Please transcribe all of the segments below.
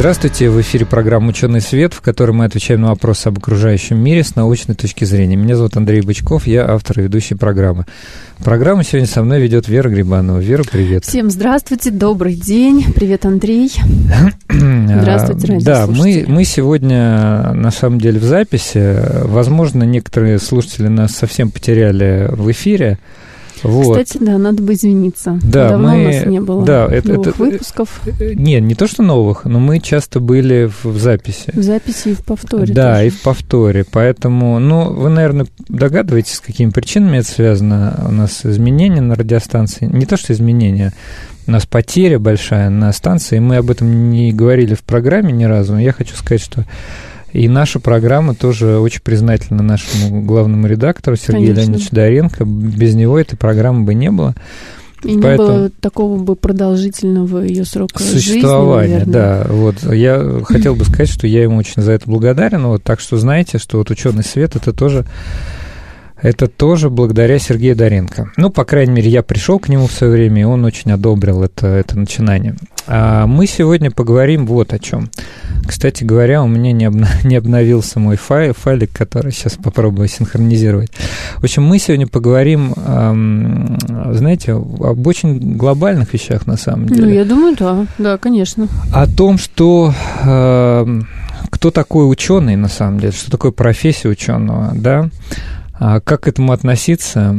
Здравствуйте, в эфире программа «Ученый свет», в которой мы отвечаем на вопросы об окружающем мире с научной точки зрения. Меня зовут Андрей Бычков, я автор и ведущий программы. Программу сегодня со мной ведет Вера Грибанова. Вера, привет. Всем здравствуйте, добрый день. Привет, Андрей. Здравствуйте, Да, мы, мы сегодня на самом деле в записи. Возможно, некоторые слушатели нас совсем потеряли в эфире. Вот. Кстати, да, надо бы извиниться. Да, Давно мы, у нас не было да, это, новых это, выпусков. Нет, не то, что новых, но мы часто были в, в записи. В записи и в повторе. Да, тоже. и в повторе. Поэтому, ну, вы, наверное, догадываетесь, с какими причинами это связано. У нас изменения на радиостанции. Не то, что изменения, у нас потеря большая на станции, мы об этом не говорили в программе ни разу, но я хочу сказать, что и наша программа тоже очень признательна нашему главному редактору Сергею Конечно. Леонидовичу Доренко. Без него этой программы бы не было. И не Поэтому- было такого бы продолжительного ее срока Существование, жизни, да. Вот я хотел бы сказать, что я ему очень за это благодарен. Вот, так что знаете, что вот ученый свет это тоже это тоже благодаря Сергею Доренко. Ну, по крайней мере, я пришел к нему в свое время, и он очень одобрил это, это начинание. А мы сегодня поговорим вот о чем. Кстати говоря, у меня не, обна- не обновился мой файл, файлик, который сейчас попробую синхронизировать. В общем, мы сегодня поговорим, ам, знаете, об очень глобальных вещах на самом деле Ну, я думаю, да, да, конечно. о том, что э, кто такой ученый на самом деле, что такое профессия ученого, да, как к этому относиться?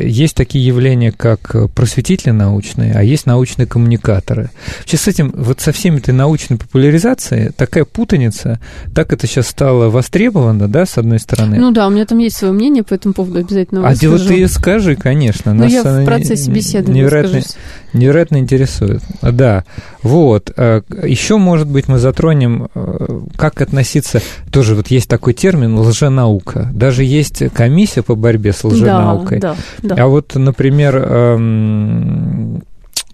Есть такие явления, как просветители научные, а есть научные коммуникаторы. Вообще с этим, вот со всеми этой научной популяризацией такая путаница, так это сейчас стало востребовано, да, с одной стороны. Ну да, у меня там есть свое мнение по этому поводу, обязательно а дело ты скажи, конечно. Ну, нас я в процессе беседы невероятно. Невероятно интересует. Да, вот. Еще, может быть, мы затронем, э, как относиться, тоже вот есть такой термин лженаука. Даже есть комиссия по борьбе с лженаукой. Да, да, А вот, например, эм,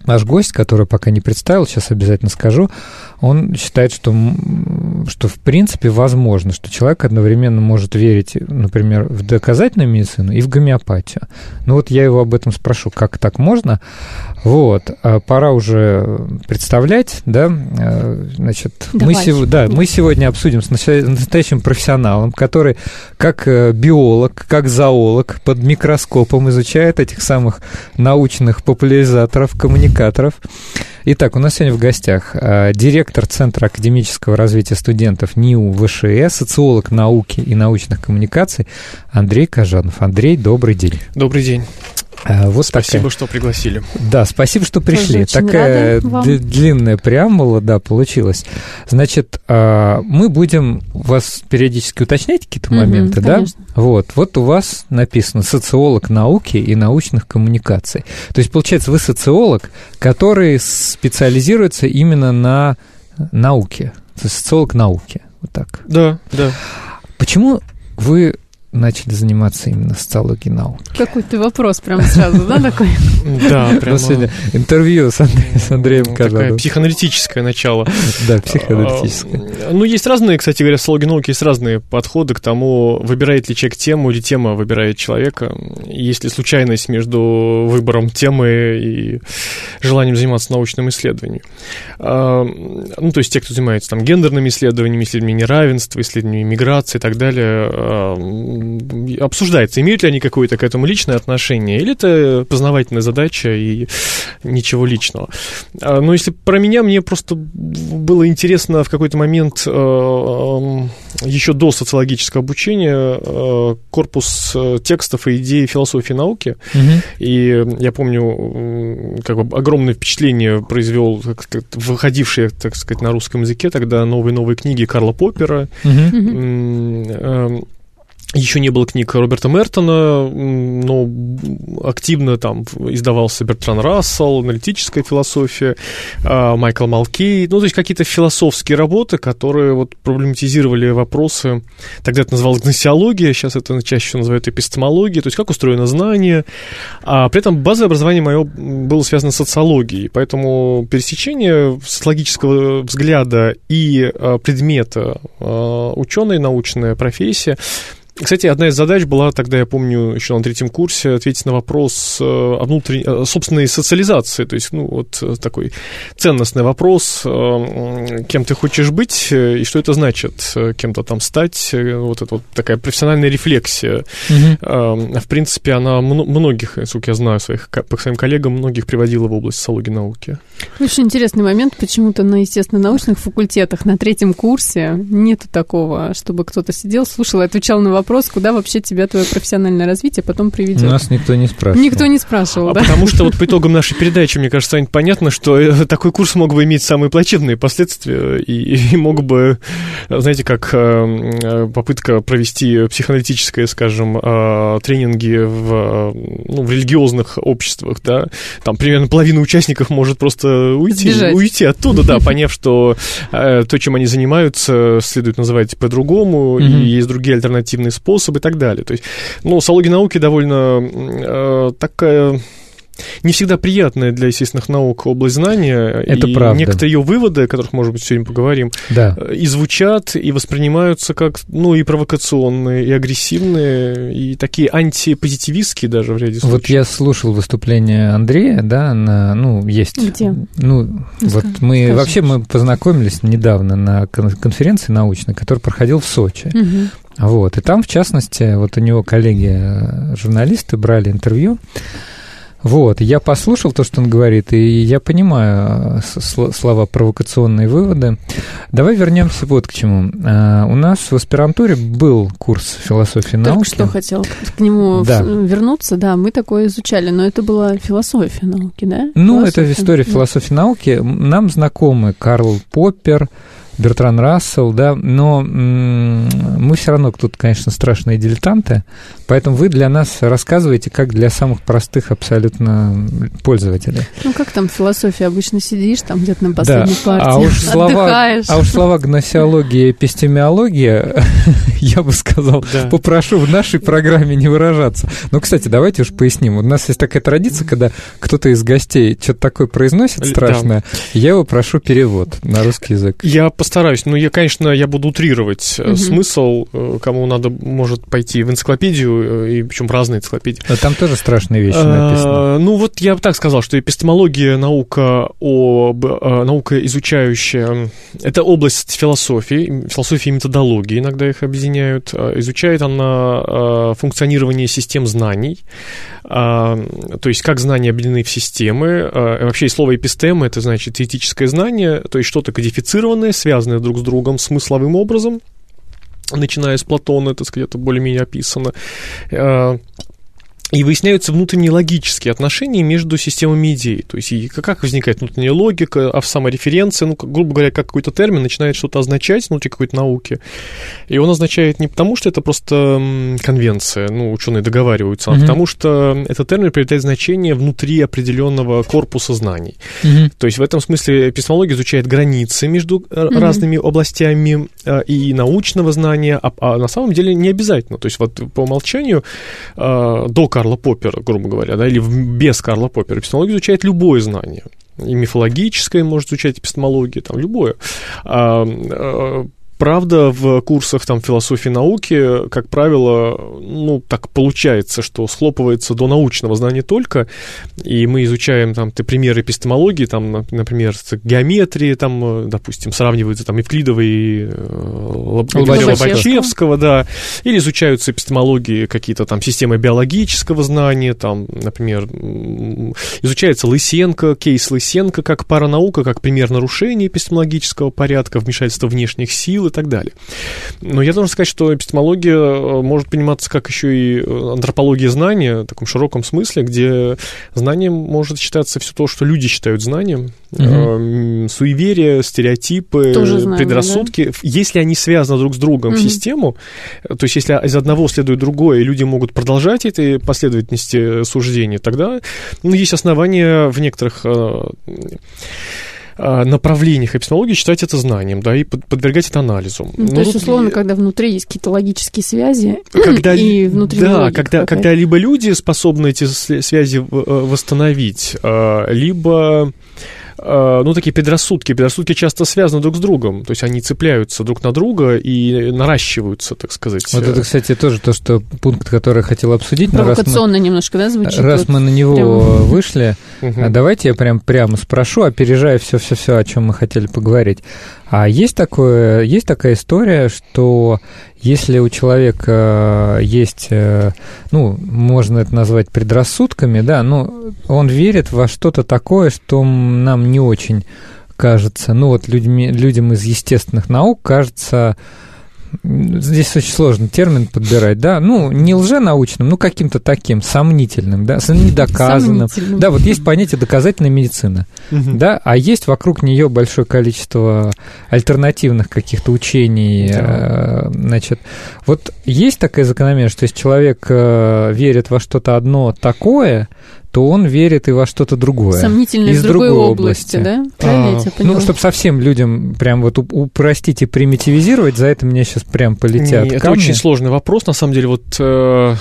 наш гость, который пока не представил, сейчас обязательно скажу, он считает, что, что в принципе возможно, что человек одновременно может верить, например, в доказательную медицину и в гомеопатию. Ну вот я его об этом спрошу, как так можно? Вот, а пора уже представлять, да, э, значит, мы, сего- да, мы сегодня обсудим с настоя- настоящим профессионалом, который как э, биолог, как зоолог под микроскопом изучает этих самых научных популяризаторов, коммуникаторов. Итак, у нас сегодня в гостях э, директор Центра академического развития студентов НИУ ВШЭ, социолог науки и научных коммуникаций Андрей Кожанов. Андрей, добрый день. Добрый день. Э, Вот Спасибо, такая- что пригласили. Да, спасибо, что пришли. очень Такая длинная преамбула, да, получилась. Значит, а, мы будем вас периодически уточнять какие-то Мгм, моменты, да? конечно. Вот, вот у вас написано социолог науки и научных коммуникаций. То есть, получается, вы социолог, который специализируется именно на науке. То есть социолог науки. Вот так. Да, да. Почему вы начали заниматься именно социологией науки? Какой ты вопрос прям сразу, да, такой? Да, прямо сегодня интервью с, Андре- с Андреем такое Кожановым. психоаналитическое начало. Да, психоаналитическое. А, Ну, есть разные, кстати говоря, в социологии науки есть разные подходы к тому, выбирает ли человек тему или тема выбирает человека. Есть ли случайность между выбором темы и желанием заниматься научным исследованием. А, Ну, то есть те, кто занимается там гендерными исследованиями, исследованиями неравенства, исследованиями миграции и так далее, а, обсуждается, имеют ли они какое-то к этому личное отношение, или это познавательная задача и ничего личного. А, Но если про меня, мне просто было интересно в какой-то момент э, эм, еще до социологического обучения э, корпус э, текстов и идей философии науки. Мгм. И я помню, как бы огромное впечатление произвел как сказать, выходившие, так сказать, на русском языке тогда новые-новые книги Карла Поппера, Мгм. Еще не было книг Роберта Мертона, но активно там издавался Бертран Рассел, аналитическая философия, а, Майкл Малкей, ну, то есть какие-то философские работы, которые вот проблематизировали вопросы, тогда это называлось гносеология, сейчас это чаще называют эпистемологией, то есть как устроено знание, а при этом базовое образование мое было связано с социологией, поэтому пересечение социологического взгляда и а, предмета а, ученой научная профессия кстати, одна из задач была тогда, я помню, еще на третьем курсе, ответить на вопрос э, о внутренней, э, собственной социализации, то есть, ну, вот э, такой ценностный вопрос, кем ты хочешь быть и что это значит, кем-то там стать, вот это вот такая профессиональная рефлексия. Угу. В принципе, она многих, сколько я знаю, своих, по своим коллегам, многих приводила в область социологии науки. Очень интересный момент, почему-то на естественно-научных факультетах на третьем курсе нету такого, чтобы кто-то сидел, слушал и отвечал на вопрос, вопрос, куда вообще тебя твое профессиональное развитие потом приведет. Нас никто не спрашивал. Никто не спрашивал, а да. Потому что вот по итогам нашей передачи, мне кажется, станет понятно, что э, такой курс мог бы иметь самые плачевные последствия и, и мог бы, знаете, как э, попытка провести психоаналитическое, скажем, э, тренинги в, ну, в религиозных обществах, да, там примерно половина участников может просто уйти, Сбежать. уйти оттуда, да, поняв, что то, чем они занимаются, следует называть по-другому, и есть другие альтернативные способ и так далее. То есть, ну, социология науки довольно э, такая не всегда приятная для естественных наук область знания. Это и правда. Некоторые ее выводы, о которых, может быть, сегодня поговорим, да. Э, и звучат, и воспринимаются как, ну, и провокационные, и агрессивные, и такие антипозитивистские даже в ряде случаев. Вот я слушал выступление Андрея, да, на, ну, есть... Где? Ну, ну вот мы, скажи. вообще мы познакомились недавно на конференции научной, которая проходила в Сочи. Угу. Вот, и там, в частности, вот у него коллеги-журналисты брали интервью, вот, я послушал то, что он говорит, и я понимаю э, слова провокационные выводы. Давай вернемся вот к чему. А, у нас в аспирантуре был курс философии Только науки. что хотел к нему да. вернуться, да, мы такое изучали, но это была философия науки, да? Ну, философия. это история философии науки. Нам знакомы Карл Поппер, Бертран Рассел, да, но мы все равно тут, конечно, страшные дилетанты, поэтому вы для нас рассказываете, как для самых простых абсолютно пользователей. Ну, как там в философии обычно сидишь, там где-то на последней да. партии, а уж слова, А уж слова гносеология и эпистемиология, я бы сказал, да. попрошу в нашей программе не выражаться. Ну, кстати, давайте уж поясним. У нас есть такая традиция, когда кто-то из гостей что-то такое произносит страшное, да. я его прошу перевод на русский язык. Я постараюсь. Ну, я, конечно, я буду утрировать угу. смысл, э, кому надо, может пойти в энциклопедию, э, и причем в разные энциклопедии. Но там тоже страшные вещи написаны. А, ну, вот я бы так сказал, что эпистемология, наука, об, наука изучающая, это область философии, философии и методологии, иногда их объединяют. Изучает она функционирование систем знаний, то есть как знания объединены в системы. Вообще слово эпистема, это значит теоретическое знание, то есть что-то кодифицированное, связанное связаны друг с другом смысловым образом, начиная с Платона, это это более-менее описано. И выясняются внутренние логические отношения между системами идей. То есть, и как возникает внутренняя логика, а в самореференции, ну, грубо говоря, как какой-то термин начинает что-то означать внутри какой-то науки. И он означает не потому, что это просто конвенция, ну, ученые договариваются, mm-hmm. а потому что этот термин приобретает значение внутри определенного корпуса знаний. Mm-hmm. То есть, в этом смысле эпистемология изучает границы между mm-hmm. разными областями э, и научного знания, а, а на самом деле не обязательно. То есть, вот по умолчанию э, до Карла Поппера, грубо говоря, да, или без Карла Поппера. Эпистемология изучает любое знание. И мифологическое может изучать эпистемология, там, любое. А, а, Правда, в курсах там философии науки, как правило, ну, так получается, что схлопывается до научного знания только, и мы изучаем там примеры эпистемологии, там, например, геометрии, там, допустим, сравниваются там Евклидова и Лобачевского, да, или изучаются эпистемологии какие-то там системы биологического знания, там, например, изучается Лысенко, кейс Лысенко как паранаука, как пример нарушения эпистемологического порядка, вмешательства внешних сил, сил и так далее. Но я должен сказать, что эпистемология э, может пониматься как еще и э, антропология знания, в таком широком смысле, где знанием может считаться все то, что люди считают знанием, угу. суеверия, стереотипы, знание, предрассудки. Да? Если они связаны друг с другом угу. в систему, то есть если из одного следует другое, и люди могут продолжать этой последовательности суждений, тогда ну, есть основания в некоторых а, направлениях эпистемологии считать это знанием, да, и подвергать это анализу. Ну, то есть, условно, когда внутри есть какие-то логические связи, когда, и внутри Да, когда, когда либо люди способны эти связи э, восстановить, а, либо ну, такие предрассудки. Предрассудки часто связаны друг с другом, то есть они цепляются друг на друга и наращиваются, так сказать. Вот это, кстати, тоже то, что пункт, который я хотел обсудить. Провокационно мы, немножко, да, звучит? Раз вот мы на него прям... вышли, угу. давайте я прям прямо спрошу, опережая все-все-все, о чем мы хотели поговорить. А есть, такое, есть такая история, что если у человека есть, э, ну, можно это назвать предрассудками, да, но он верит во что-то такое, что нам не очень кажется, ну вот людьми, людям из естественных наук кажется здесь очень сложный термин подбирать, да, ну, не лженаучным, ну, каким-то таким сомнительным, да, недоказанным. Да, вот есть понятие доказательная медицина, угу. да, а есть вокруг нее большое количество альтернативных каких-то учений, да. э, значит, вот есть такая закономерность, что если человек э, верит во что-то одно такое, то он верит и во что-то другое. Сомнительное из другой, другой области, области, да? Правильно а, Ну, чтобы совсем людям прям вот упростить и примитивизировать, за это мне сейчас прям полетят Не, Это очень сложный вопрос, на самом деле, вот... Э...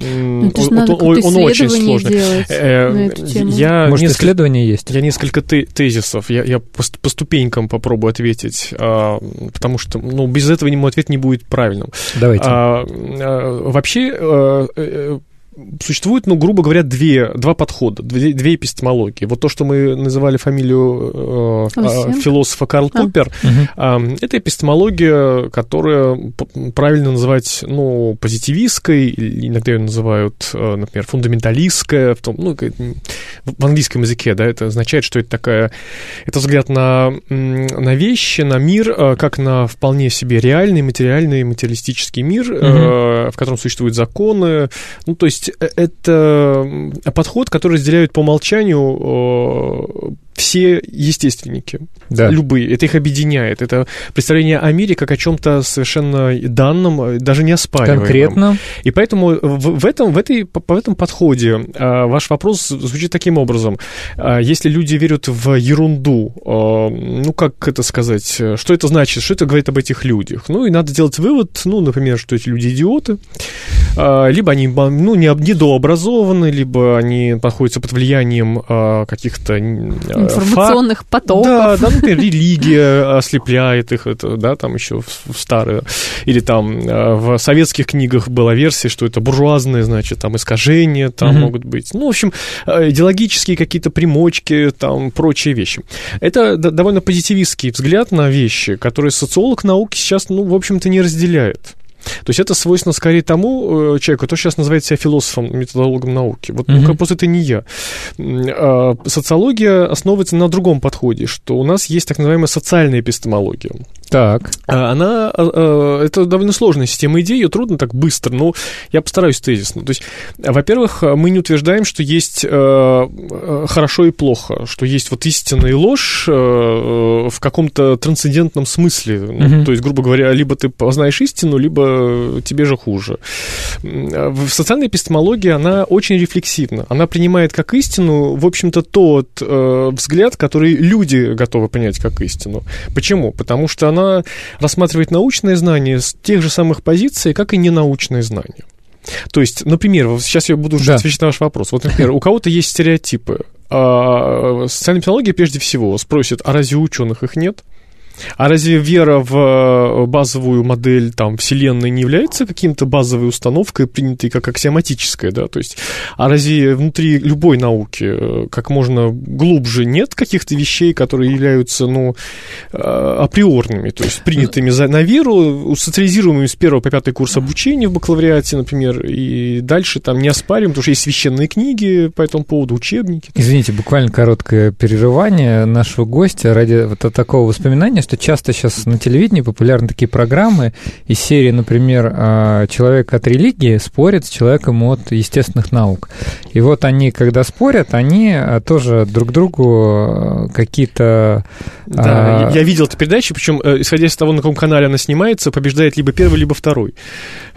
Ну, он, он, он очень сложный. Э, я Может, несколько, исследования есть? Я несколько тезисов. Я, я по, по ступенькам попробую ответить, а, потому что ну, без этого мой ответ не будет правильным. Давайте. А, а, вообще, а, существует, ну, грубо говоря, две, два подхода, две, две эпистемологии. Вот то, что мы называли фамилию э, э, философа Карл а. Поппер, э, это эпистемология, которая правильно называть, ну, позитивистской, иногда ее называют, э, например, фундаменталистская, в, том, ну, в английском языке, да, это означает, что это такая, это взгляд на, на вещи, на мир, э, как на вполне себе реальный, материальный, материалистический мир, угу. э, в котором существуют законы, ну, то есть есть э, это подход, который разделяют по умолчанию все естественники, да. любые, это их объединяет. Это представление о мире как о чем-то совершенно данном, даже не оспариваемом. Конкретно. И поэтому в, в, этом, в, этой, в этом подходе а, ваш вопрос звучит таким образом. А, если люди верят в ерунду, а, ну, как это сказать, что это значит, что это говорит об этих людях? Ну, и надо делать вывод, ну, например, что эти люди идиоты, либо они, ну, недообразованы, либо они находятся под влиянием каких-то информационных факт... потоков. Да, да, например, религия ослепляет их, это, да, там еще в старые, или там э, в советских книгах была версия, что это буржуазные, значит, там искажения там mm-hmm. могут быть. Ну, в общем, э, идеологические какие-то примочки, там, прочие вещи. Это довольно позитивистский взгляд на вещи, которые социолог науки сейчас, ну, в общем-то, не разделяет. То есть это свойственно скорее тому э, человеку, кто сейчас называет себя философом, методологом науки. Вот mm-hmm. ну, просто это не я. А, социология основывается на другом подходе, что у нас есть так называемая социальная эпистемология. Так. А, она, а, а, это довольно сложная система идей, ее трудно так быстро, но я постараюсь тезисно. То есть, во-первых, мы не утверждаем, что есть хорошо и плохо, что есть вот истина и ложь в каком-то трансцендентном смысле. Ну, То есть, грубо говоря, либо ты познаешь истину, либо тебе же хуже. В социальной эпистемологии она очень рефлексивна. Она принимает как истину, в общем-то, тот взгляд, который люди готовы принять как истину. Почему? Потому что она она рассматривает научные знания с тех же самых позиций, как и ненаучные знания. То есть, например, сейчас я буду да. отвечать на ваш вопрос. Вот, например, у кого-то есть стереотипы. А, социальная психология прежде всего спросит, а разве ученых их нет? А разве вера в э, базовую модель там, Вселенной не является каким-то базовой установкой, принятой как аксиоматическая, да? То есть, а разве внутри любой науки э, как можно глубже нет каких-то вещей, которые являются, ну, э, априорными, то есть принятыми за, на веру, социализируемыми с первого по пятый курс обучения в бакалавриате, например, и дальше там не оспариваем, потому что есть священные книги по этому поводу, учебники. Извините, буквально короткое перерывание нашего гостя ради вот такого воспоминания, замечание, что часто сейчас на телевидении популярны такие программы из серии, например, а, «Человек от религии спорит с человеком от естественных наук». И вот они, когда спорят, они а, тоже друг другу какие-то... Да, а... я видел эту передачу, причем, э, исходя из того, на каком канале она снимается, побеждает либо первый, либо второй,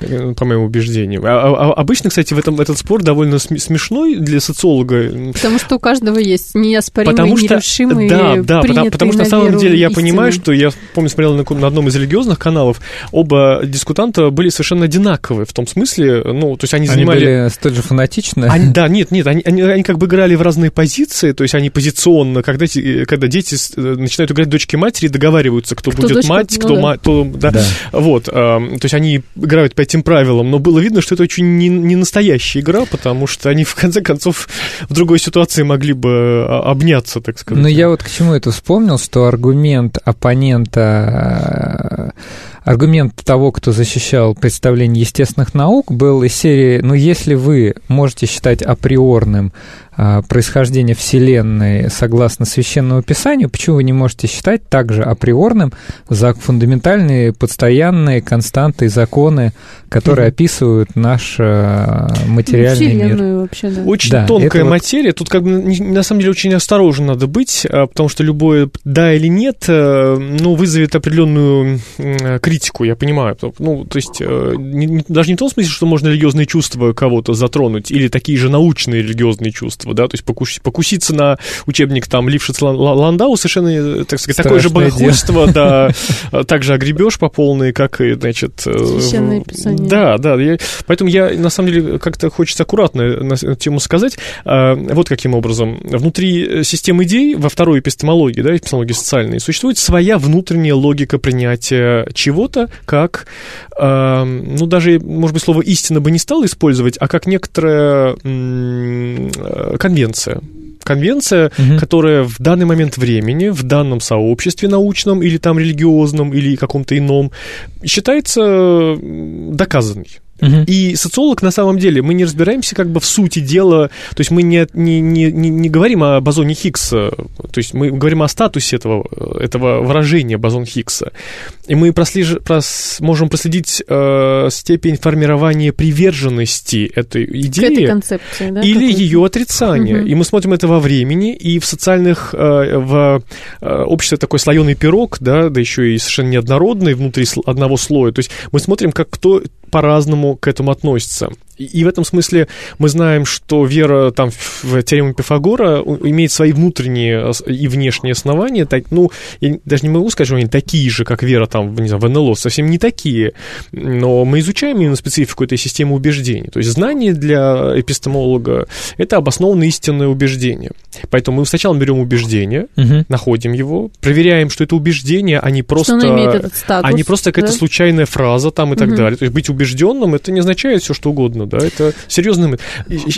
э, по моему убеждению. А, а, обычно, кстати, в этом, этот спор довольно смешной для социолога. Потому что у каждого есть неоспоримые, потому что, нерушимые, Да, да, потому, потому что на самом деле я истины. понимаю, что я, помню, смотрел на, на одном из религиозных каналов, оба дискутанта были совершенно одинаковые, в том смысле, ну, то есть они, они занимали... были столь же фанатичны? Они, да, нет, нет, они, они, они как бы играли в разные позиции, то есть они позиционно, когда, когда дети э, начинают играть дочки-матери, договариваются, кто, кто будет дочка, мать, ну, кто да. мать, кто, да, да. вот, э, то есть они играют по этим правилам, но было видно, что это очень не, не настоящая игра, потому что они, в конце концов, в другой ситуации могли бы а, обняться, так сказать. Но я вот к чему это вспомнил, что аргумент оппонента аргумент того, кто защищал представление естественных наук, был из серии, ну, если вы можете считать априорным а, происхождения Вселенной согласно Священному Писанию, почему вы не можете считать также априорным за фундаментальные, постоянные константы и законы, которые mm-hmm. описывают наш а, материальный Вселенную мир? Вообще, да. Очень да, тонкая материя. Вот... Тут как бы на самом деле очень осторожно надо быть, а, потому что любое да или нет, э, ну, вызовет определенную критику, я понимаю. Ну, то есть э, не, даже не в том смысле, что можно религиозные чувства кого-то затронуть, или такие же научные религиозные чувства, да, то есть покус, покуситься на учебник там Лившиц Ландау совершенно, так сказать, такое же богохульство, да, также огребешь по полной, как и, значит... Э, Священное Писание. Да, да, я, поэтому я, на самом деле, как-то хочется аккуратно на эту тему сказать, вот каким образом. Внутри системы идей, во второй эпистемологии, да, эпистемологии социальной, существует своя внутренняя логика принятия чего-то, как, а, ну, даже, может быть, слово «истина» бы не стал использовать, а как некоторая конвенция. Конвенция, угу. которая в данный момент времени, в данном сообществе научном или там религиозном или каком-то ином, считается доказанной. Угу. И социолог на самом деле, мы не разбираемся как бы в сути дела, то есть мы не, не, не, не говорим о бозоне Хиггса, то есть мы говорим о статусе этого, этого выражения бозон Хиггса. И мы прослеж... прос... можем проследить э, степень формирования приверженности этой идеи. К этой концепции, да? Или ее отрицания. Угу. И мы смотрим это во времени, и в социальных, э, в э, обществе такой слоеный пирог, да, да еще и совершенно неоднородный внутри одного слоя. То есть мы смотрим, как кто по-разному к этому относится. И в этом смысле мы знаем, что вера там в теорему Пифагора имеет свои внутренние и внешние основания. Так, ну, я даже не могу сказать, что они такие же, как вера там, не знаю, в НЛО, совсем не такие. Но мы изучаем именно специфику этой системы убеждений. То есть знание для эпистемолога — это обоснованное истинное убеждение. Поэтому мы сначала берем убеждение, угу. находим его, проверяем, что это убеждение, а не просто... Статус, а не просто какая-то да? случайная фраза там и угу. так далее. То есть быть убежденным — это не означает все, что угодно да, это серьезный...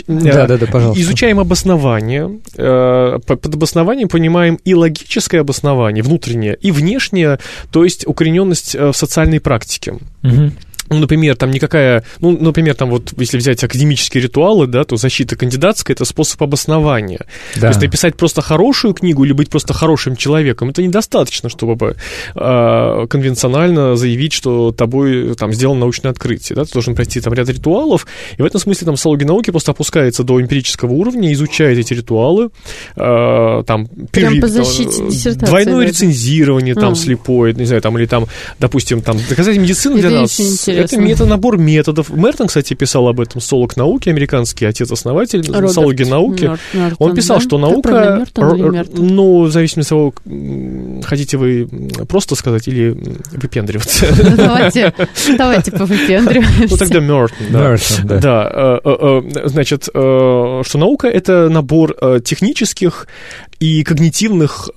Да, да, да, пожалуйста. Изучаем обоснование, э, под обоснованием понимаем и логическое обоснование, внутреннее, и внешнее, то есть укорененность э, в социальной практике. Угу ну, например, там никакая, ну, например, там вот, если взять академические ритуалы, да, то защита кандидатская – это способ обоснования. Да. То есть написать просто хорошую книгу или быть просто хорошим человеком – это недостаточно, чтобы э, конвенционально заявить, что тобой там сделано научное открытие, да, ты должен пройти там ряд ритуалов, и в этом смысле там социология науки просто опускается до эмпирического уровня, изучает эти ритуалы, э, там, защите диссертации. Двойное рецензирование там а. слепое, не знаю, там, или там, допустим, там, доказательная медицина для нас это мета, набор методов. Мертон, кстати, писал об этом, социолог науки, американский отец-основатель социологии науки. Мертон, Он писал, да? что наука, ну, в зависимости от того, хотите вы просто сказать или выпендриваться. Давайте, давайте повыпендриваемся. Ну, тогда Мертон, да. Мертон, да. да. Э, э, э, значит, что наука — это набор технических и когнитивных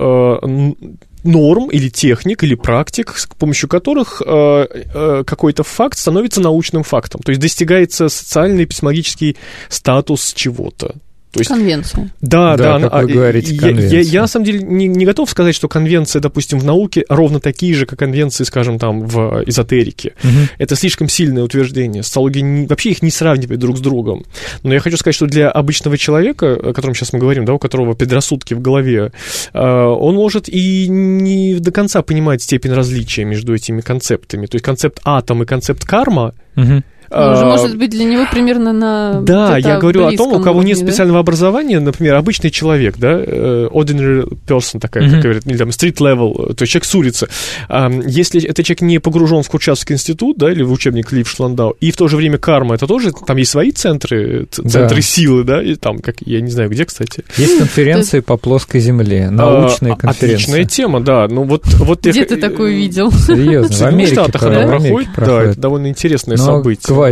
норм или техник или практик, с помощью которых э, э, какой-то факт становится научным фактом. То есть достигается социальный эпистемологический статус чего-то. То есть, Конвенция. Да, Да, да. как вы а, говорите, я, я, конвенция. я, на самом деле не, не готов сказать, что конвенции, допустим, в науке ровно такие же, как конвенции, скажем, там, в эзотерике. Мгм. Это слишком сильное утверждение. Социология не- вообще их не сравнивает друг с другом. Но я хочу сказать, что для обычного человека, о котором сейчас мы говорим, да, у которого предрассудки в голове, э, он может и не до конца понимать степень различия между этими концептами. То есть концепт атом и концепт карма. Мгм. Ну, уже э, может быть для него примерно на да, я говорю о том, у кого нет уровне, да? специального образования, например, обычный человек, да, э, ordinary person такая, Мгм. как говорят, или там street level, то есть человек с улицы. А, Если этот человек не погружен в Курчатовский институт, да, или в учебник Лив Шландау, и в то же время карма, это тоже, там есть свои центры, ц- Да. центры силы, да, и там, как, я не знаю, где, кстати. Есть конференции по плоской земле, научные А, конференции. Отличная тема, да, ну вот... вот я Где х- ты такое видел? Серьезно, В Америке, Штатах она проходит, да, это довольно интересное Но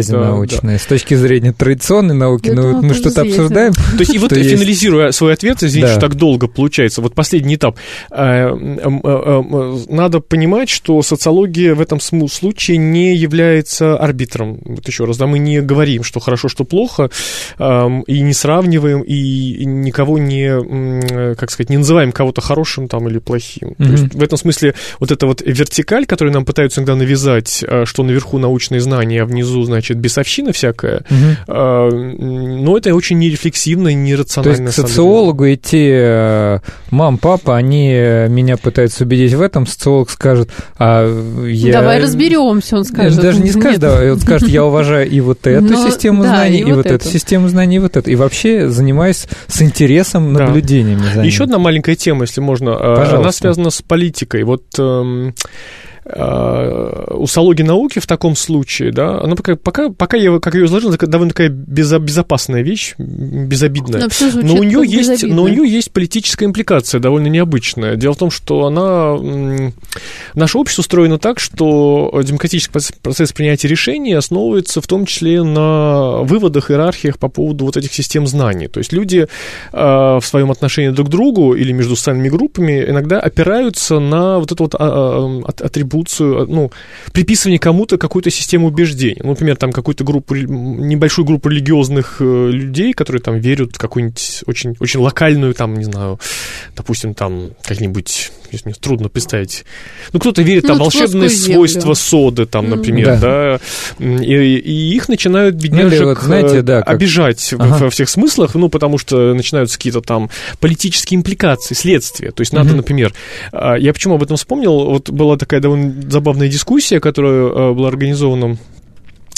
событие. Да, да. С точки зрения традиционной науки, ну, вот мы что-то обсуждаем. То есть, и вот финализируя свой ответ, извините, что так долго получается, вот последний этап. Э, э, э, Надо понимать, что социология в этом случае не является арбитром. Вот еще раз, да, мы не говорим, что хорошо, что плохо, эм, и не сравниваем, и никого не, как сказать, не называем кого-то хорошим там или плохим. То есть в этом смысле вот эта вот вертикаль, которую нам пытаются иногда навязать, что наверху научные знания, а внизу, значит, бесовщина всякая, Мгм. а, м, Но это очень нерефлексивно и То нерационально. есть на к социологу идти, э, мам, папа, они э, меня пытаются убедить в этом, социолог скажет, а я... Давай разберемся, он скажет. Даже не скажет, давай, он скажет, я уважаю и вот эту Ну, систему да, знаний, и и вот вот эту эту. систему знаний, и вот эту. И вообще занимаюсь с интересом Да. наблюдениями за Еще ним. одна маленькая тема, если можно. А, Пожалуйста. Она связана с политикой. Вот эм, у социологии науки в таком случае, да, она пока, пока, пока я как ее изложил, это довольно такая безо- безопасная вещь, безобидная. Звучит Но у нее есть, безобидно. но у нее есть политическая импликация довольно необычная. Дело в том, что она наше общество устроено так, что демократический процесс, принятия решений основывается в том числе на выводах, иерархиях по поводу вот этих систем знаний. То есть люди э, в своем отношении друг к другу или между социальными группами иногда опираются на вот эту вот а, а, атрибуцию, а, ну, приписывание кому-то какой-то системы убеждений. Ну, например, там какую-то группу, небольшую группу религиозных э, людей, которые там верят в какую-нибудь очень, очень локальную, там, не знаю, допустим, там, как-нибудь, если мне трудно представить. Ну, кто-то верит там Ну, в волшебные свойства соды, там, Мгм. например, да, и, и их начинают бедняжек вот, знаете, э, да, как- обижать Ага. во всех смыслах, ну, потому что начинаются какие-то там политические импликации, следствия. То есть надо, Мгм. например, а, я почему об этом вспомнил, вот была такая довольно забавная дискуссия, которая э, была организована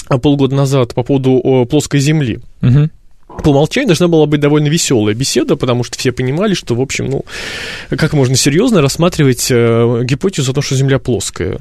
а, полгода назад по поводу плоской Земли Мгм. По умолчанию должна была быть довольно веселая беседа, потому что все понимали, что, в общем, ну, как можно серьезно рассматривать э, гипотезу о том, что Земля плоская.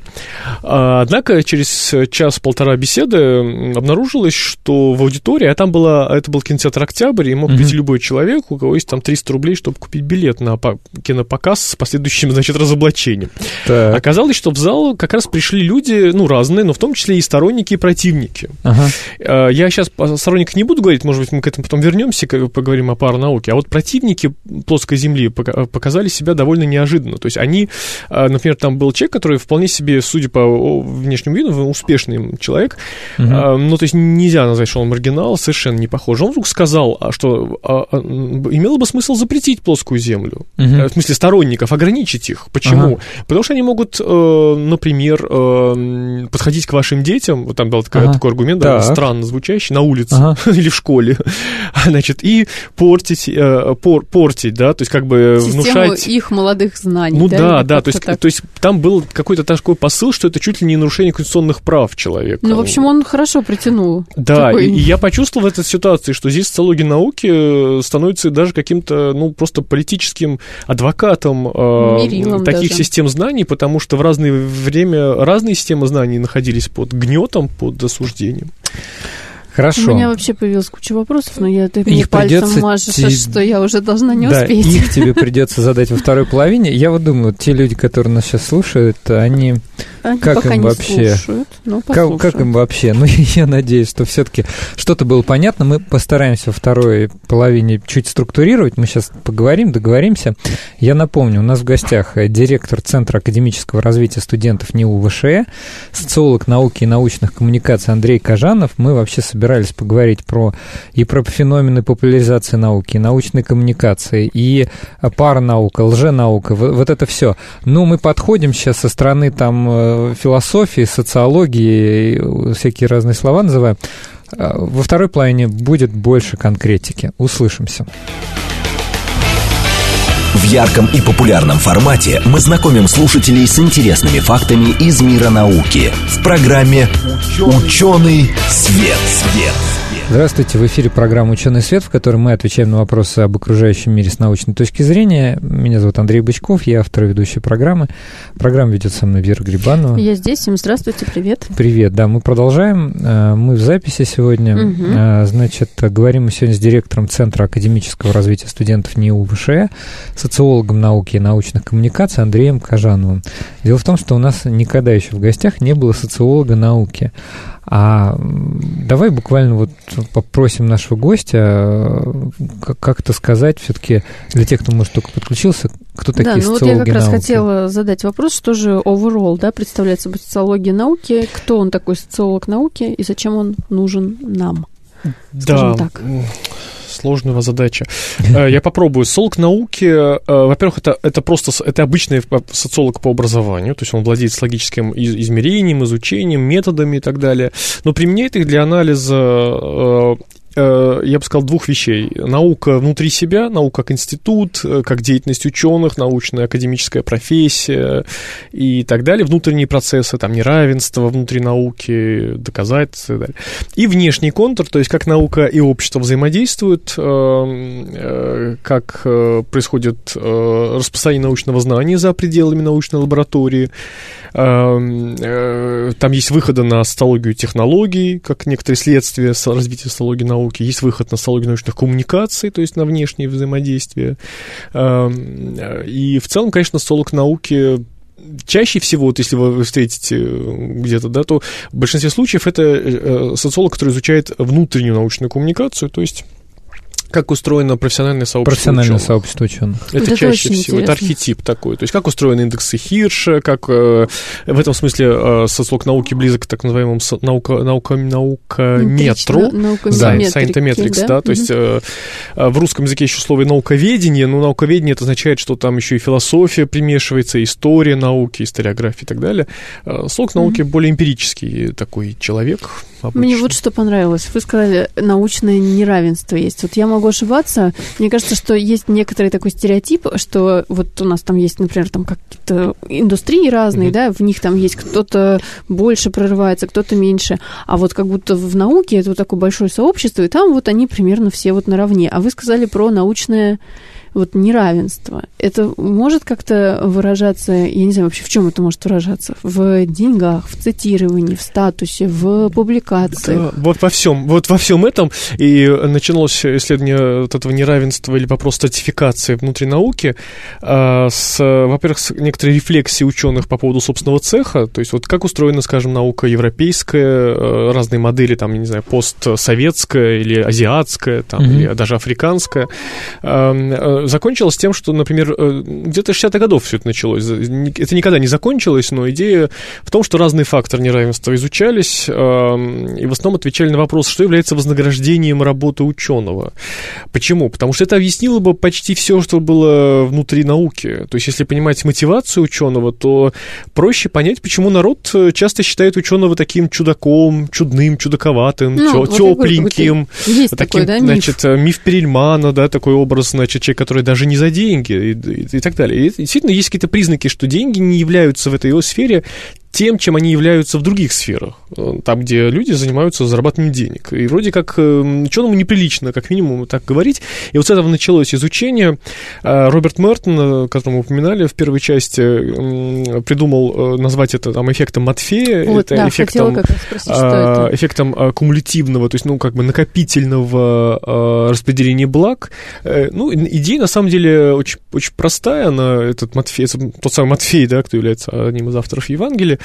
А, однако через час-полтора беседы обнаружилось, что в аудитории, а там была, это был кинотеатр «Октябрь», и мог прийти любой человек, у кого есть там 300 рублей, чтобы купить билет на по- кинопоказ с последующим, значит, разоблачением. Так, Оказалось, что в зал как раз пришли люди, ну, разные, но в том числе и сторонники, и противники. ага. Э, Я сейчас о сторонниках не буду говорить, может быть, мы к этому потом вернемся, поговорим о паранауке. А вот противники плоской Земли пока- показали себя довольно неожиданно. То есть они, э, например, там был человек, который вполне себе, судя по внешнему виду, успешный человек. Э, Ну, то есть нельзя назвать, что он маргинал, совершенно не похож. Он вдруг сказал, а, что а, имело бы смысл запретить плоскую Землю. Э, В смысле сторонников, ограничить их. Почему? Ага. Потому что они могут, э, например, э, подходить к вашим детям, вот там был такой, Ага. такой аргумент, да, странно звучащий, на улице Ага. или в школе, значит, и портить, э, пор- портить, да, то есть как бы Систему внушать... их молодых знаний. Ну да, да, как-то то есть, так. то есть там был какой-то такой посыл, что это чуть ли не нарушение конституционных прав человека. Ну, в общем, он хорошо притянул. Да, Такой- и, и я почувствовал в этой ситуации, что здесь социология науки э, становится даже каким-то, ну, просто политическим адвокатом э, Мерилом таких даже. систем знаний, потому что в разное время разные системы знаний находились под гнетом, под осуждением. Хорошо. У меня вообще появилась куча вопросов, но я ты Их мне пальцем мажешь, те- что я уже должна не да, успеть. их тебе придется задать во второй половине. Я вот думаю, те люди, которые нас сейчас слушают, они Они как пока им не вообще? слушают, но Как, послушают. как им вообще? Ну, я надеюсь, что все-таки что-то было понятно. Мы постараемся во второй половине чуть структурировать. Мы сейчас поговорим, договоримся. Я напомню, у нас в гостях э, директор Центра академического развития студентов НИУ ВШЭ, социолог науки и научных коммуникаций Андрей Кажанов. Мы вообще собирались поговорить про и про феномены популяризации науки, и научной коммуникации, и э, паранаука, лженаука, вот, вот это все. Ну, мы подходим сейчас со стороны там э, философии, социологии, всякие разные слова называем. Э, Во второй половине будет больше конкретики. Услышимся. В ярком и популярном формате мы знакомим слушателей с интересными фактами из мира науки в программе «Ученый свет». свет. Здравствуйте, в эфире программа «Ученый свет», в которой мы отвечаем на вопросы об окружающем мире с научной точки зрения. Меня зовут Андрей Бычков, я автор и ведущий программы. Программу ведет со мной Вера Грибанова. Я здесь, всем здравствуйте, привет. Привет, да, мы продолжаем. Э, Мы в записи сегодня. Э, Значит, говорим мы сегодня с директором Центра академического развития студентов НИУ ВШЭ, социологом науки и научных коммуникаций Андреем Кажановым. Дело в том, что у нас никогда еще в гостях не было социолога науки. А давай буквально вот попросим нашего гостя э, как- как-то сказать все-таки для тех, кто, может, только подключился, кто такие да, ну вот я как раз науки. хотела задать вопрос, что же overall, да, представляет собой социология науки, кто он такой социолог науки и зачем он нужен нам? Скажем Да, так. Сложная задача. Э, Я попробую. Социолог науки, э, во-первых, это, это просто это обычный социолог по образованию, то есть он владеет с логическим из- измерением, изучением, методами и так далее, но применяет их для анализа э, я бы сказал, двух вещей. Наука внутри себя, наука как институт, э, как деятельность ученых, научная академическая профессия и так далее, внутренние процессы, там, неравенство внутри науки, доказательства и так далее. И внешний контур, то есть как наука и общество взаимодействуют, э, э, как э, происходит э, распространение научного знания за пределами научной лаборатории. Э, э, Там есть выходы на социологию технологий, как некоторые следствия развития социологии науки, есть выход на социологию научных коммуникаций, то есть на внешнее взаимодействие. Э, э, И в целом, конечно, социолог науки чаще всего, вот если вы встретите э, где-то, да, то в большинстве случаев это э, социолог, который изучает внутреннюю научную коммуникацию, то есть как устроено профессиональное сообщество Профессиональное ученых. сообщество ученых. Это это чаще всего, это интересно. архетип такой. То есть как устроены индексы Хирша, как э, в этом смысле э, социолог науки близок к так называемому со- наука, наука, наукометру. Интрично- наукометрики, Да, scientometrics, да, то есть э, в русском языке еще слово науковедение, но науковедение это означает, что там еще и философия примешивается, история науки, историография и так далее. Э, Социолог науки более эмпирический такой человек. Мне обычно. вот что понравилось. Вы сказали, научное неравенство есть. Вот я могу ошибаться. Мне кажется, что есть некоторый такой стереотип, что вот у нас там есть, например, там какие-то индустрии разные, Мгм. да, в них там есть кто-то больше прорывается, кто-то меньше. А вот как будто в науке это вот такое большое сообщество, и там вот они примерно все вот наравне. А вы сказали про научное вот неравенство. Это может как-то выражаться, я не знаю вообще, в чем это может выражаться? В деньгах, в цитировании, в статусе, в публикации. Да, вот во всем, вот во всем этом и начиналось исследование вот этого неравенства или вопрос стратификации внутри науки а, с, во-первых, с некоторой рефлексии ученых по поводу собственного цеха, то есть вот как устроена, скажем, наука европейская, э, разные модели, там, я не знаю, постсоветская или азиатская, там, Мгм. или даже африканская, а, э, закончилось тем, что, например, э, где-то 60-х годов все это началось. Это никогда не закончилось, но идея в том, что разные факторы неравенства изучались и в основном отвечали на вопрос, что является вознаграждением работы ученого. Почему? Потому что это объяснило бы почти все, что было внутри науки. То есть, если понимать мотивацию ученого, то проще понять, почему народ э, часто считает ученого таким чудаком, чудным, чудаковатым, Ну, тё- вот говорю, тепленьким. Таким, такой, да, миф. значит, э, миф Перельмана, да, такой образ, значит, человек, который даже не за деньги и, и- и так далее. И действительно есть какие-то признаки, что деньги не являются в этой его сфере тем, чем они являются в других сферах, э, там, где люди занимаются зарабатыванием денег. И вроде как э, ученому неприлично, как минимум, так говорить. И вот с этого началось изучение. Э, Роберт Мертон, которого мы упоминали в первой части, придумал назвать это там эффектом Матфея. Вот, это да, эффектом спросить, а, это. эффектом кумулятивного, то есть, ну, как бы накопительного распределения благ. Ну, идея, на самом деле, очень, очень простая. Она, этот Матфей, тот самый Матфей, да, кто является одним из авторов Евангелия,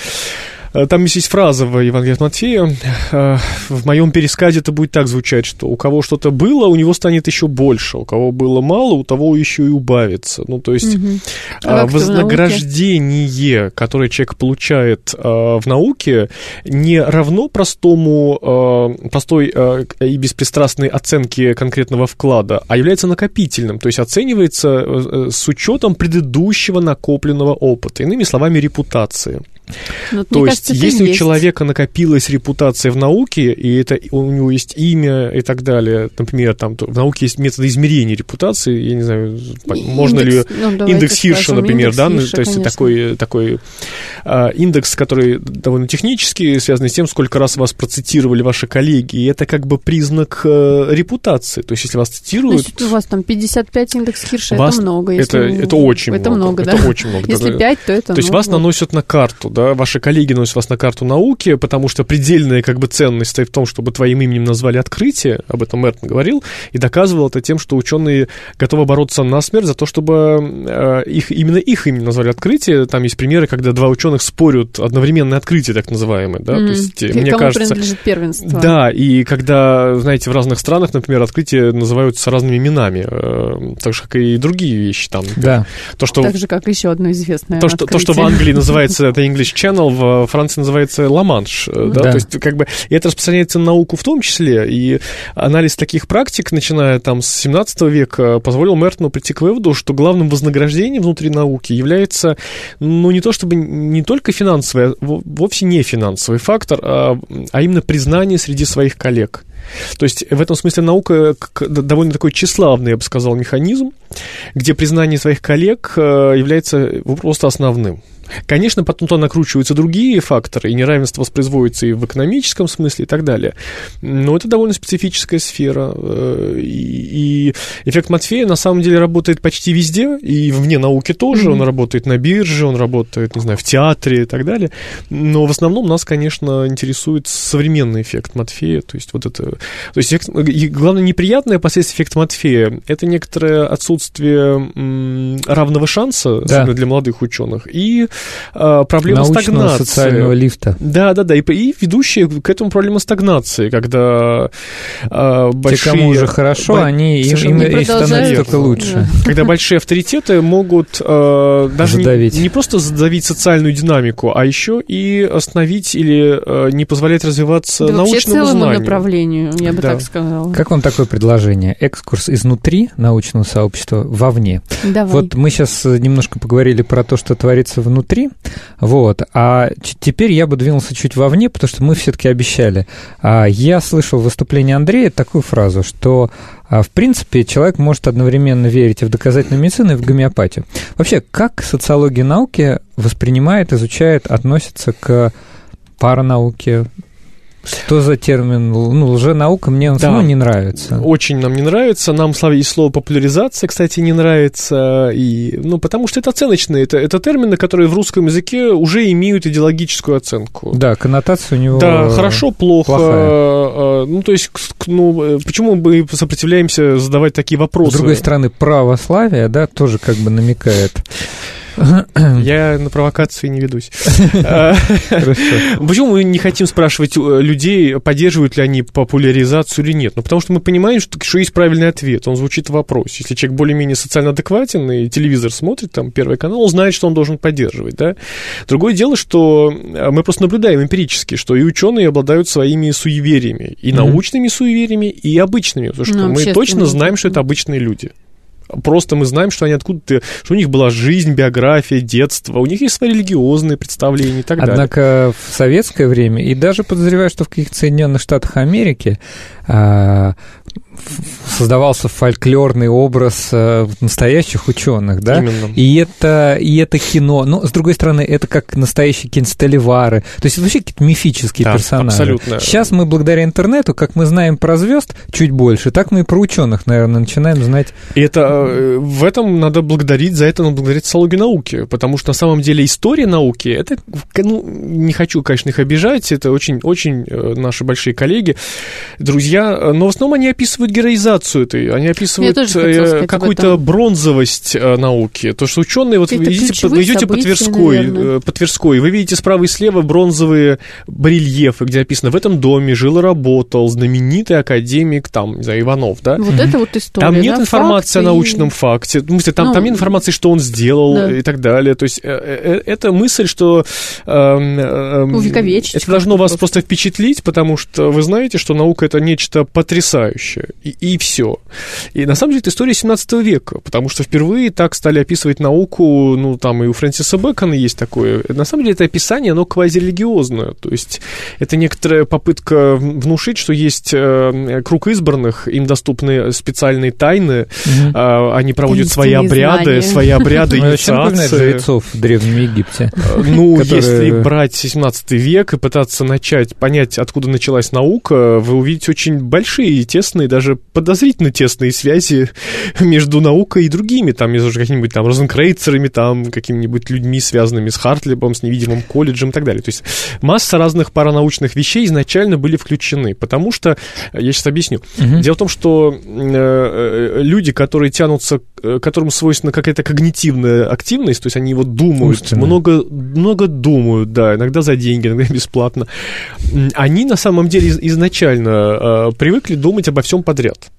там есть фраза в Евангелии от Матфея. Э, в моем пересказе это будет так звучать, что у кого что-то было, у него станет еще больше. У кого было мало, у того еще и убавится. Ну, то есть угу. а вознаграждение, которое человек получает в науке, не равно простому, простой и беспристрастной оценке конкретного вклада, а является накопительным. То есть оценивается с учетом предыдущего накопленного опыта. Иными словами, репутации. Ну, То есть, кажется, если у есть. человека накопилась репутация в науке, и это у него есть имя и так далее, например, там в науке есть методы измерения репутации, я не знаю, индекс, можно ли ну, индекс Хирша, например, индекс да, ну, Хирша, то есть конечно. такой такой а, индекс, который довольно технический, связанный с тем, сколько раз вас процитировали ваши коллеги, и это как бы признак а, репутации. То есть, если вас цитируют, Значит, у вас там 55 индекс Хирша, вас, это много. Если это это очень это много, много, да? Это очень много. Если 5, то это То есть вас наносят на карту да, ваши коллеги носят вас на карту науки, потому что предельная как бы ценность стоит в том, чтобы твоим именем назвали открытие, об этом Мертон говорил, и доказывал это тем, что ученые готовы бороться на смерть за то, чтобы э, их, именно их именем назвали открытие. Там есть примеры, когда два ученых спорят одновременное открытие, так называемое, да, mm-hmm. то есть, и мне кому кажется... принадлежит первенство. Да, и когда, знаете, в разных странах, например, открытия называются разными именами, э, так же, как и другие вещи там. Да. То, что... Так же, как еще одно известное то, что, то, что в Англии называется это English Channel, канал в Франции называется Ла-Манш, э, да, да. то есть как бы и это распространяется на науку в том числе, и анализ таких практик, начиная там с 17 века, позволил Мертону прийти к выводу, что главным вознаграждением внутри науки является, ну, не то чтобы не только финансовый, а вовсе не финансовый фактор, а, а именно признание среди своих коллег. То есть в этом смысле наука довольно такой тщеславный, я бы сказал, механизм, где признание своих коллег э, является просто основным. Конечно, потом туда накручиваются другие факторы, и неравенство воспроизводится и в экономическом смысле и так далее. Но это довольно специфическая сфера. Э, и, эффект Матфея на самом деле работает почти везде, и вне науки тоже. Mm-hmm. Он работает на бирже, он работает, не знаю, в театре и так далее. Но в основном нас, конечно, интересует современный эффект Матфея. То есть вот это... То есть эффект, и главное неприятное последствие эффекта Матфея – это некоторое отсутствие равного шанса, да. особенно для молодых ученых, и проблема Научного стагнации. социального лифта. Да, да, да. И, и ведущие к этому проблема стагнации, когда э, большие... Те, кому уже хорошо, бо... они им, им, им становится только лучше. Да. Когда большие авторитеты могут э, даже не, не просто задавить социальную динамику, а еще и остановить или э, не позволять развиваться да, научному вообще знанию. направлению, я бы да. так сказала. Как вам такое предложение? Экскурс изнутри научного сообщества вовне. Давай. Вот мы сейчас немножко поговорили про то, что творится внутри внутри, вот, а теперь я бы двинулся чуть вовне, потому что мы все-таки обещали. А, я слышал выступление Андрея такую фразу, что а, в принципе, человек может одновременно верить и в доказательную медицину, и в гомеопатию. Вообще, как социология науки воспринимает, изучает, относится к паранауке, что за термин? Ну, лженаука мне он да. самому не нравится. Очень нам не нравится. Нам и слово популяризация, кстати, не нравится. И, ну, потому что это оценочные. Это, это термины, которые в русском языке уже имеют идеологическую оценку. Да, коннотация у него Да, хорошо, плохо. Плохая. А, ну, то есть, ну, почему мы сопротивляемся задавать такие вопросы? С другой стороны, православие, да, тоже как бы намекает я на провокации не ведусь. Почему мы не хотим спрашивать людей, поддерживают ли они популяризацию или нет? Ну, потому что мы понимаем, что, что есть правильный ответ. Он звучит в вопросе. Если человек более-менее социально адекватен и телевизор смотрит, там, Первый канал, он знает, что он должен поддерживать, да? Другое дело, что мы просто наблюдаем эмпирически, что и ученые обладают своими суевериями, и научными суевериями, и обычными, потому что ну, мы точно знаем, что это обычные люди. Просто мы знаем, что они откуда-то, что у них была жизнь, биография, детство, у них есть свои религиозные представления и так Однако далее. Однако в советское время, и даже подозреваю, что в каких-то Соединенных Штатах Америки, а, создавался фольклорный образ э, настоящих ученых, да? Именно. И это, и это кино. Но, с другой стороны, это как настоящие кинсталивары. То есть это вообще какие-то мифические да, персонажи. Абсолютно. Сейчас мы благодаря интернету, как мы знаем про звезд чуть больше, так мы и про ученых, наверное, начинаем знать. И это э, в этом надо благодарить, за это надо благодарить социологию науки, потому что на самом деле история науки, это, ну, не хочу, конечно, их обижать, это очень, очень э, наши большие коллеги, друзья, но в основном они описывают описывают героизацию этой, они описывают э, какую-то бронзовость э, науки. То, что ученые, вот вы идете, по, идете по Тверской, наверное. э, по Тверской, вы видите справа и слева бронзовые барельефы, где написано, в этом доме жил и работал знаменитый академик, там, не знаю, Иванов, да? Вот это вот история. Там нет да, информации о факты и- научном факте. В смысле, там, Ну, там нет информации, что он сделал да. и так далее. То есть э, э, это мысль, что эм, Увековечить это должно вас просто впечатлить, потому что вы знаете, что наука это нечто потрясающее. И, и все. И на самом деле это история 17 века, потому что впервые так стали описывать науку, ну там и у Фрэнсиса Бэкона есть такое. На самом деле это описание, оно квазирелигиозное. То есть это некоторая попытка внушить, что есть э, круг избранных, им доступны специальные тайны, Мгм. а, они проводят свои обряды, знания. свои обряды Ну, инициации. в Древнем Египте. Э, Ну, если брать 17 век и пытаться начать понять, откуда началась наука, вы увидите очень большие, тесные, даже подозрительно тесные связи между наукой и другими, там, между какими-нибудь там розенкрейцерами, там, какими-нибудь людьми, связанными с Хартлибом, с невидимым колледжем и так далее. То есть масса разных паранаучных вещей изначально были включены, потому что, э, я сейчас объясню, Мгм. Дело в том, что э, э, люди, которые тянутся, э, которым свойственна какая-то когнитивная активность, то есть они вот думают, Умственная. много, много думают, да, иногда за деньги, иногда бесплатно, они на самом деле из- изначально э, привыкли думать обо всем подряд. подряд.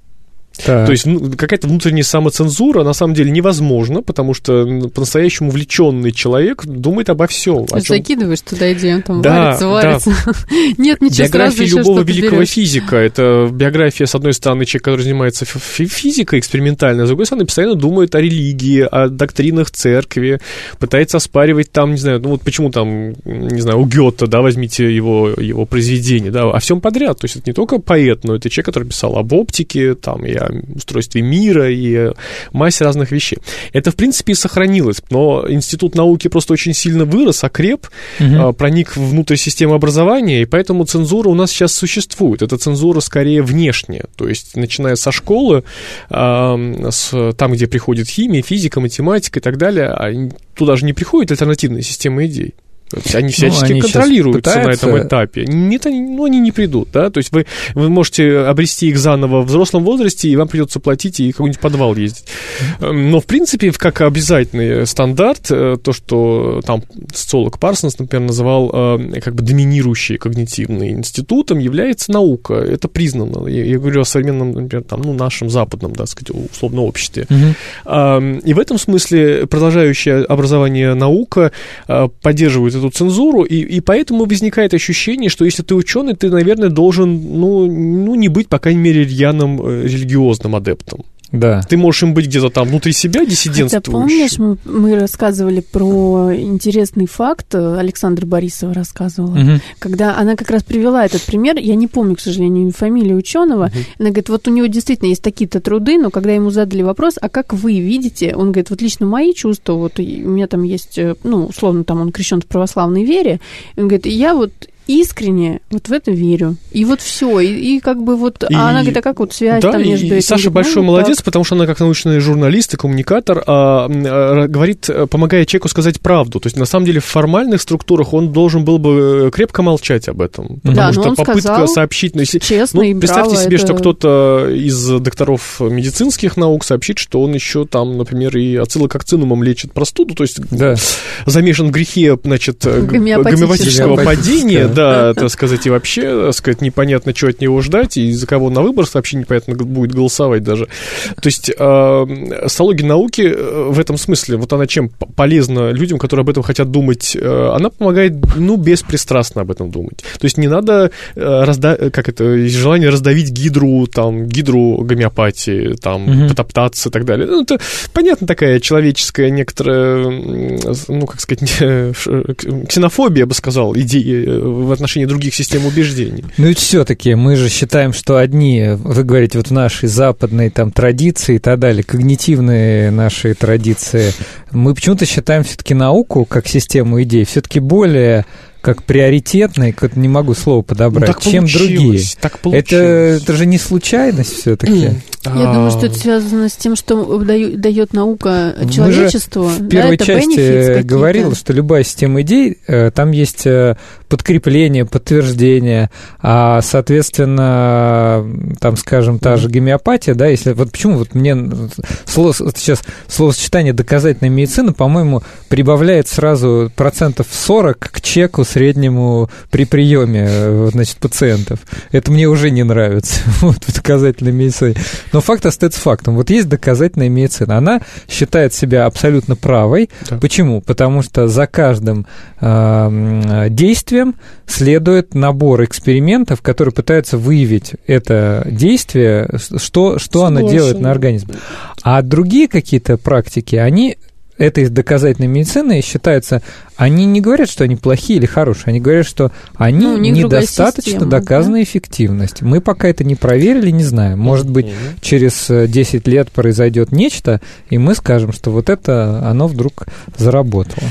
Так. То есть ну, какая-то внутренняя самоцензура на самом деле невозможна, потому что по-настоящему увлеченный человек думает обо всем. Ты закидываешь туда идею, он там Да, варится, да. варится. Нет, ничего, сразу Биография еще любого великого берёшь. физика. Это биография, с одной стороны, человека, который занимается фи- фи- физикой экспериментальной, а с другой стороны, постоянно думает о религии, о доктринах церкви, пытается оспаривать там, не знаю, ну вот почему там, не знаю, у Гёта, да, возьмите его, его произведение, да, о всем подряд. То есть это не только поэт, но это человек, который писал об оптике, там, и о устройстве мира, и о массе разных вещей. Это, в принципе, и сохранилось, но институт науки просто очень сильно вырос, окреп, а, проник внутрь системы образования, и поэтому цензура у нас сейчас существует. Это цензура скорее внешняя, то есть начиная со школы, а, с- там, где приходит химия, физика, математика и так далее, а туда же не приходит альтернативная система идей. То есть они всячески Ну, они контролируются на этом этапе. Нет, они, ну, они не придут, да, то есть вы, вы можете обрести их заново в взрослом возрасте, и вам придется платить и в какой-нибудь подвал ездить. Эм, Но, в принципе, как обязательный стандарт, э, то, что там социолог Парсонс, например, называл э, как бы доминирующий когнитивный институтом, является наука. Это признано. Я, я говорю о современном, например, там, ну, нашем западном, да, сказать, условно, обществе. Ам, И в этом смысле продолжающее образование наука а, поддерживает эту цензуру, и, и поэтому возникает ощущение, что если ты ученый, ты, наверное, должен, ну, ну не быть, по крайней мере, рьяным э, религиозным адептом. Да. Ты можешь им быть где-то там внутри себя Хотя диссидентствующим. помнишь, мы, мы рассказывали про интересный факт, э, Александра Борисова рассказывала, Мгм. когда она как раз привела этот пример, я не помню, к сожалению, фамилию ученого, она говорит, вот у него действительно есть такие-то труды, но когда ему задали вопрос, а как вы видите, он говорит, вот лично мои чувства, вот у меня там есть, э, ну, условно, там он крещен в православной вере, он говорит, я вот искренне вот в это верю. И вот все. И, и как бы вот... И- а она говорит, а как вот связь Да, там и- между и этим? Саша Говорит, большой ну, молодец, так. потому что она как научный журналист и коммуникатор а, а, говорит, э, помогает человеку сказать правду. То есть, на самом деле, в формальных структурах он должен был бы э, крепко молчать об этом. Потому Да, но что он попытка сказал сообщить... Ну, если- Честно ну, и представьте браво, себе, это- что кто-то из докторов медицинских наук сообщит, что он еще там, например, и ацилококцинумом лечит простуду, то есть Да. замешан в грехе, значит, э, Гомеопатического. падения. Да, так сказать, и вообще, так сказать, непонятно, что от него ждать, и за кого на выбор вообще непонятно будет голосовать даже. То есть э, социология науки э, в этом смысле, вот она чем полезна людям, которые об этом хотят думать, э, она помогает, ну, беспристрастно об этом думать. То есть не надо, э, разда- как это, желание раздавить гидру, там, гидру гомеопатии, там, Мгм. потоптаться и так далее. Ну, это, понятно, такая человеческая некоторая, ну, как сказать, ксенофобия, я бы сказал, идеи э, в отношении других систем убеждений. Ну и все-таки мы же считаем, что одни, вы говорите, вот в нашей западной там традиции и так далее, когнитивные наши традиции, мы почему-то считаем все-таки науку как систему идей все-таки более как приоритетной, как не могу слово подобрать, Ну, так чем другие. Так Это, получилось. это же не случайность все-таки. Я А, думаю, что это связано с тем, что дает наука Мы же человечеству. В да, первой это части говорил, что любая система идей, э, там есть э, подкрепление, подтверждение, а, соответственно, там, скажем, та же гомеопатия, да, если вот почему вот мне слово, сейчас словосочетание доказательная медицина, по-моему, прибавляет сразу процентов 40 к чеку среднему при приеме, значит, пациентов. Это мне уже не нравится, вот, в доказательной медицине. Но факт остается фактом. Вот есть доказательная медицина. Она считает себя абсолютно правой. Да. Почему? Потому что за каждым э, действием следует набор экспериментов, которые пытаются выявить это действие, что, что оно делает на организм. А другие какие-то практики, они этой доказательной медицины считается, они не говорят, что они плохие или хорошие, они говорят, что они ну, недостаточно система, доказана да? эффективность. Мы пока это не проверили, не знаем. Может быть, mm-hmm. через 10 лет произойдет нечто, и мы скажем, что вот это оно вдруг заработало.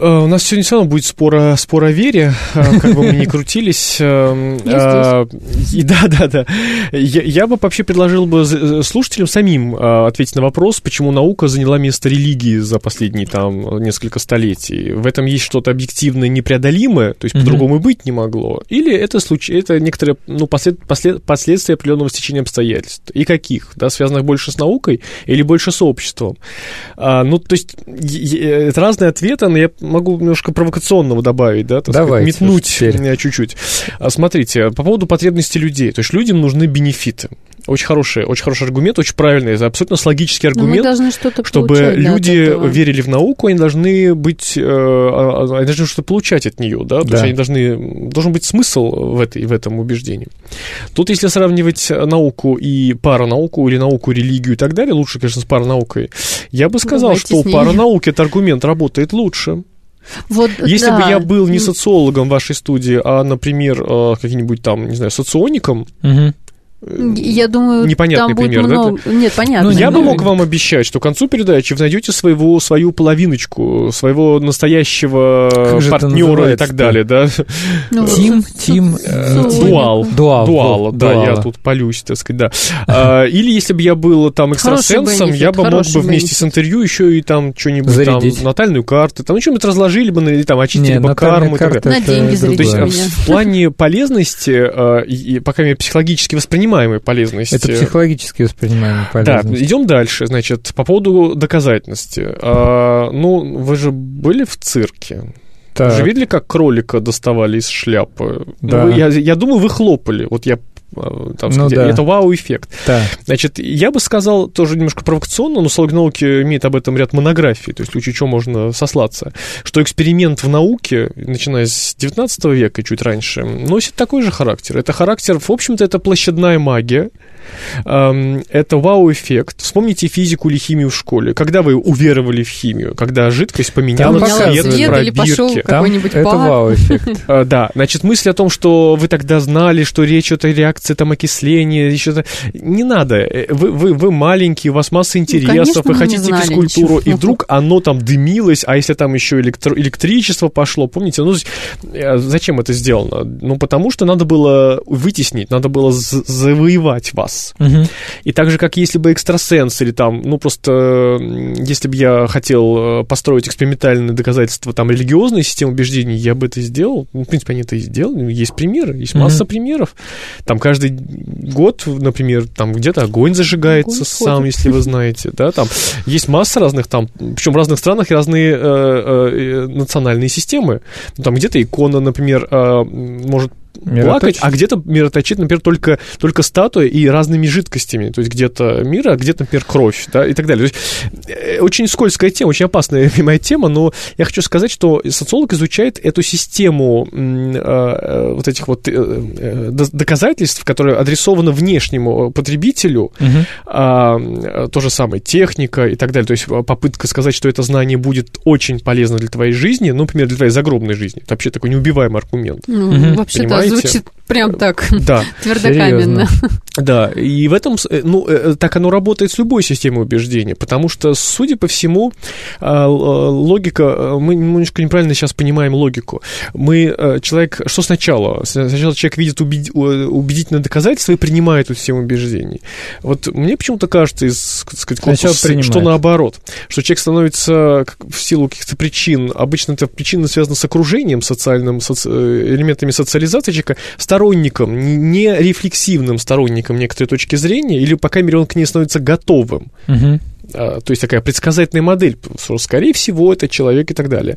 Э, у нас сегодня все равно будет спор о, спор о вере, э, как бы мы ни крутились. Э, и да, да, да. Я, я бы вообще предложил бы слушателям самим ответить на вопрос, почему наука заняла место религии за последние там несколько столетий. В этом есть что-то объективное непреодолимое, то есть mm-hmm. по-другому и быть не могло. Или это, случай, это некоторые ну, послед, послед, последствия определенного стечения обстоятельств. И каких? Да, связанных больше с наукой или больше с обществом? А, ну, то есть это разные ответы, но я могу немножко провокационного добавить, да, так Давайте, сказать, метнуть чуть-чуть. А, смотрите, по поводу потребностей людей. То есть людям нужны бенефиты. Очень хороший, очень хороший аргумент, очень правильный, это абсолютно логический аргумент. чтобы люди верили в науку, они должны быть, э, а, а, они должны что-то получать от нее, да, то есть они должны, должен быть смысл в, этой, в этом убеждении. Тут, если сравнивать науку и паранауку, или науку, религию и так далее, лучше, конечно, с паранаукой, я бы сказал, Давайте что у паранауки этот аргумент работает лучше. Вот, Если да. бы я был не социологом в вашей студии, а, например, э, каким-нибудь там, не знаю, социоником, угу. Я думаю, непонятный там пример, много... да? Нет, понятно. Ну, я бы мог вам обещать, что к концу передачи вы найдете своего, свою половиночку, своего настоящего партнера и так далее, да? Ну, тим, тим, э, дуал. Дуал. Дуал, да, я тут полюсь, так сказать, да. А, или если бы я был там экстрасенсом, я бы мог бы вместе с интервью еще и там что-нибудь там, натальную карту, там что-нибудь разложили бы, или там очистили бы карму. На деньги То есть в плане полезности, э, пока я психологически воспринимаю воспринимаемой полезности. Это психологически воспринимаемая полезность. Да, идем дальше. Значит, по поводу доказательности. А, ну, вы же были в цирке. Так. Вы же видели, как кролика доставали из шляпы? Да. Вы, я, я думаю, вы хлопали. Вот я там, ну, да. это вау-эффект. Да. Значит, я бы сказал тоже немножко провокационно, но социология науки имеет об этом ряд монографий, то есть в что можно сослаться, что эксперимент в науке, начиная с 19 века, чуть раньше, носит такой же характер. Это характер, в общем-то, это площадная магия, эм, это вау-эффект. Вспомните физику или химию в школе. Когда вы уверовали в химию? Когда жидкость поменяла цвет в пробирке. это вау-эффект. Э, да, значит, мысль о том, что вы тогда знали, что речь о реакции реакция, там, окисление, еще Не надо. Э, вы, вы, вы маленький, у вас масса ну, интересов, ну, конечно, вы хотите физкультуру, ничего. и вдруг оно там дымилось, а если там еще электро- электричество пошло, помните? Ну, э, зачем это сделано? Ну, потому что надо было вытеснить, надо было завоевать вас. Угу. И так же, как если бы экстрасенс или там, ну, просто если бы я хотел э, построить экспериментальные доказательства там религиозной системы убеждений, я бы это сделал. Ну, в принципе, они это и сделали. Есть примеры, есть масса угу. примеров. Там каждый год, например, там где-то огонь зажигается огонь сам, ходит. если вы знаете, да, там есть масса разных там, причем в разных странах разные э, э, национальные системы. Там где-то икона, например, э, может плакать, а где-то мироточит, например, только, только статуя и разными жидкостями. То есть где-то мира, а где-то, например, кровь, да, и так далее. То есть, э, очень скользкая тема, очень опасная моя тема, но я хочу сказать, что социолог изучает эту систему э, э, вот этих вот доказательств, которые адресованы внешнему потребителю, угу. а, то же самое техника и так далее. То есть попытка сказать, что это знание будет очень полезно для твоей жизни, ну, например, для твоей загробной жизни. Это вообще такой неубиваемый аргумент. Ну, угу. вообще, звучит Прям так, Да. твердокаменно. Да, и в этом, э, ну, э, так оно работает с любой системой убеждения, потому что, судя по всему, а, логика, э, мы немножко неправильно сейчас понимаем логику. Мы, э, человек, что сначала? Сначала человек видит убед- убедительное доказательство и принимает эту систему убеждений. Вот мне почему-то кажется из, так сказать, принимает. что наоборот, что человек становится в силу каких-то причин, обычно это причина связана с окружением социальным, соци- э, элементами социализации человека, сторонником, не рефлексивным сторонником некоторой точки зрения, или, по крайней мере, он к ней становится готовым. Мгм. А, То есть такая предсказательная модель, что, скорее всего, это человек и так далее.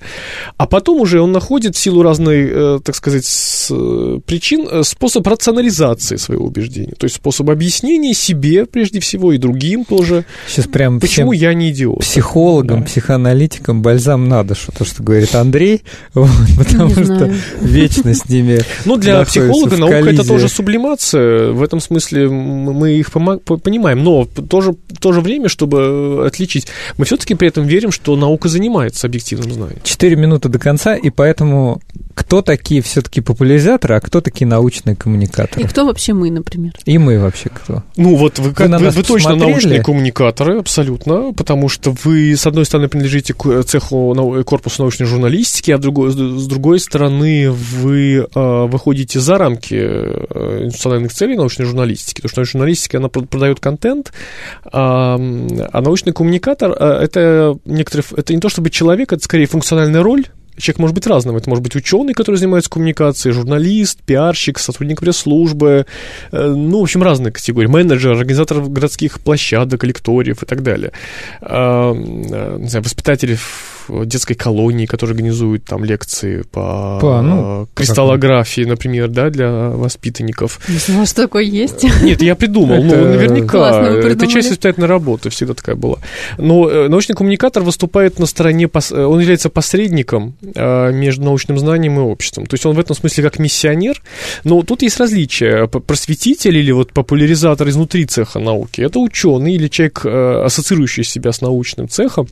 А потом уже он находит в силу разных, э, так сказать, э, причин э, способ рационализации своего убеждения. То есть способ объяснения себе, прежде всего, и другим тоже, Сейчас прям почему я не идиот. психологам, Да. психоаналитикам бальзам надо, что то, что говорит Андрей, вот, потому Не что знаю. вечно с ними Ну, для психолога наука это тоже сублимация. В этом смысле мы их понимаем. Но тоже, в то же время, чтобы отличить, мы все-таки при этом верим, что наука занимается объективным знанием. 4 минуты до конца, и поэтому кто такие все-таки популяризаторы, а кто такие научные И коммуникаторы? кто вообще мы, например? И мы вообще кто? Ну вот вы, как, на вы, вы точно научные коммуникаторы, абсолютно, потому что вы, с одной стороны, принадлежите к цеху нау- корпусу научной журналистики, а другой, с другой стороны, вы э, выходите за рамки э, институциональных целей научной журналистики, потому что научная журналистика, она прод- продает контент, а, м, а научный коммуникатор э, это некоторый, ф- это не то чтобы человек, это скорее функциональная роль, Человек может быть разным. Это может быть ученый, который занимается коммуникацией, журналист, пиарщик, сотрудник пресс-службы, э, ну, в общем, разные категории. Менеджер, организатор городских площадок, лекториев и так далее. А, э, Не знаю, воспитатели в детской колонии, которые организуют там лекции по, По, ну, э, кристаллографии, например, да, для воспитанников. Не знала, что такое есть. Нет, я придумал, ну, наверняка. Это часть воспитательной работы, всегда такая была. Но э, научный коммуникатор выступает на стороне, э, он является посредником э, между научным знанием и обществом. То есть он в этом смысле как миссионер. Но тут есть различия. Просветитель или вот популяризатор изнутри цеха науки – это ученый или человек, э, ассоциирующий себя с научным цехом,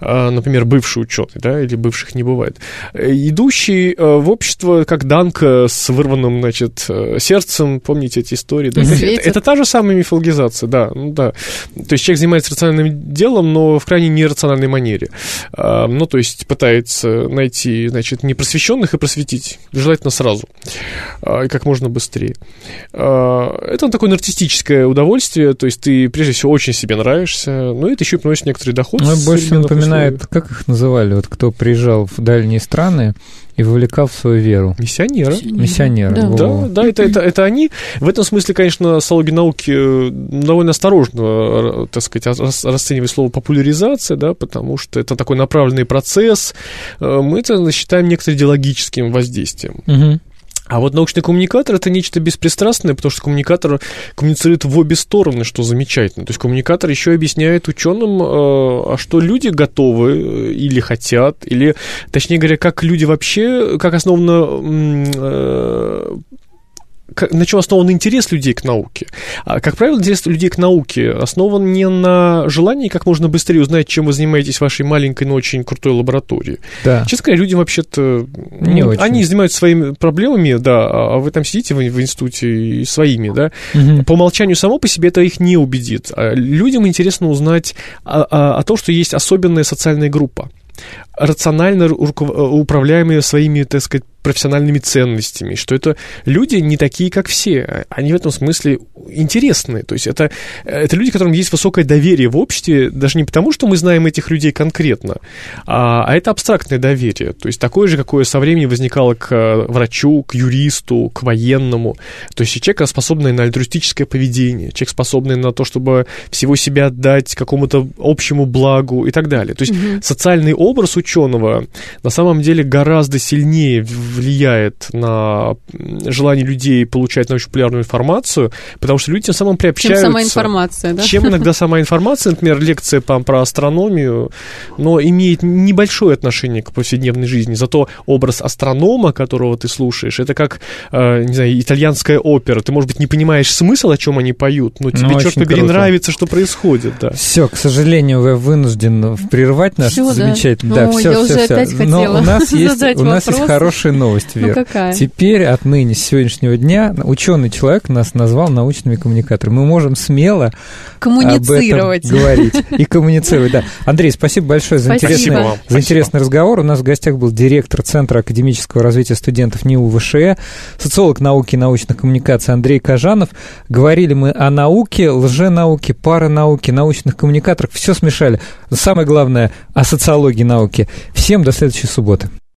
э, например, бывший ученый, да, или бывших не бывает, Э, идущий э, в общество как Данка с вырванным, значит, э, сердцем, помните эти истории? да? Это, это та же самая мифологизация, да, ну да. То есть человек занимается рациональным делом, но в крайне нерациональной манере. Ну, то есть пытается найти, значит, непросвещенных и просветить, желательно сразу, и как можно быстрее. Это такое нарциссическое удовольствие, то есть ты, прежде всего, очень себе нравишься, но это еще и приносит некоторый доход. Ну, больше напоминает, условий. как их называли, вот кто приезжал в дальние страны и вовлекал в свою веру. Миссионеры. Миссионеры. Да. Да, да, это, это, это они. В этом смысле, конечно, социологи науки э, довольно осторожно, э, так сказать, рас- расценивают слово популяризация, да, потому что это такой направленный процесс. Э, Мы это считаем некоторым идеологическим воздействием. Мгм. А вот научный коммуникатор это нечто беспристрастное, потому что коммуникатор коммуницирует в обе стороны, что замечательно. То есть коммуникатор еще объясняет ученым, э, а что люди готовы э, или хотят, или, точнее говоря, как люди вообще, как основано э, на чем основан интерес людей к науке. А, как правило, интерес людей к науке основан не на желании как можно быстрее узнать, чем вы занимаетесь в вашей маленькой, но очень крутой лаборатории. Да. Честно говоря, людям вообще-то... Не ну, очень. Они занимаются своими проблемами, да, а вы там сидите в, в институте и своими, да. Мгм. По умолчанию само по себе это их не убедит. А людям интересно узнать о, о- о том, что есть особенная социальная группа рационально руков- управляемые своими, так сказать, профессиональными ценностями, что это люди не такие, как все. Они в этом смысле интересны. То есть это, это люди, которым есть высокое доверие в обществе, даже не потому, что мы знаем этих людей конкретно, а, а это абстрактное доверие. То есть такое же, какое со временем возникало к э, врачу, к юристу, к военному. То есть человек, способный на альтруистическое поведение, человек, способный на то, чтобы всего себя отдать какому-то общему благу и так далее. То есть социальный образ ученого на самом деле гораздо сильнее влияет на желание людей получать научно-популярную информацию, потому что люди тем самым Чем приобщаются. сама информация, да? Чем иногда сама информация, например, лекция по, про астрономию, но имеет небольшое отношение к повседневной жизни. Зато образ астронома, которого ты слушаешь, это как, э, не знаю, итальянская опера. Ты, может быть, не понимаешь смысл, о чем они поют, но тебе, Ну, черт очень побери, круто. нравится, что происходит, да. Все, к сожалению, я вынужден прервать наш Всё, да. замечательный. Да, Ой. Ой, Всё, я всё, уже всё. опять Но хотела у нас есть, задать у нас есть вопрос. хорошая новость, Ну, Вер. какая? Теперь отныне, с сегодняшнего дня, ученый человек нас назвал научными коммуникаторами. Мы можем смело Коммуницировать. об этом говорить и коммуницировать. Да. Андрей, спасибо большое за Спасибо. интересный, Спасибо за интересный разговор. У нас в гостях был директор Центра академического развития студентов НИУ ВШЭ, социолог науки и научных коммуникаций Андрей Кажанов. Говорили мы о науке, лженауке, паранауке, научных коммуникаторах. Все смешали. Самое главное, о социологии науки. Всем до следующей субботы.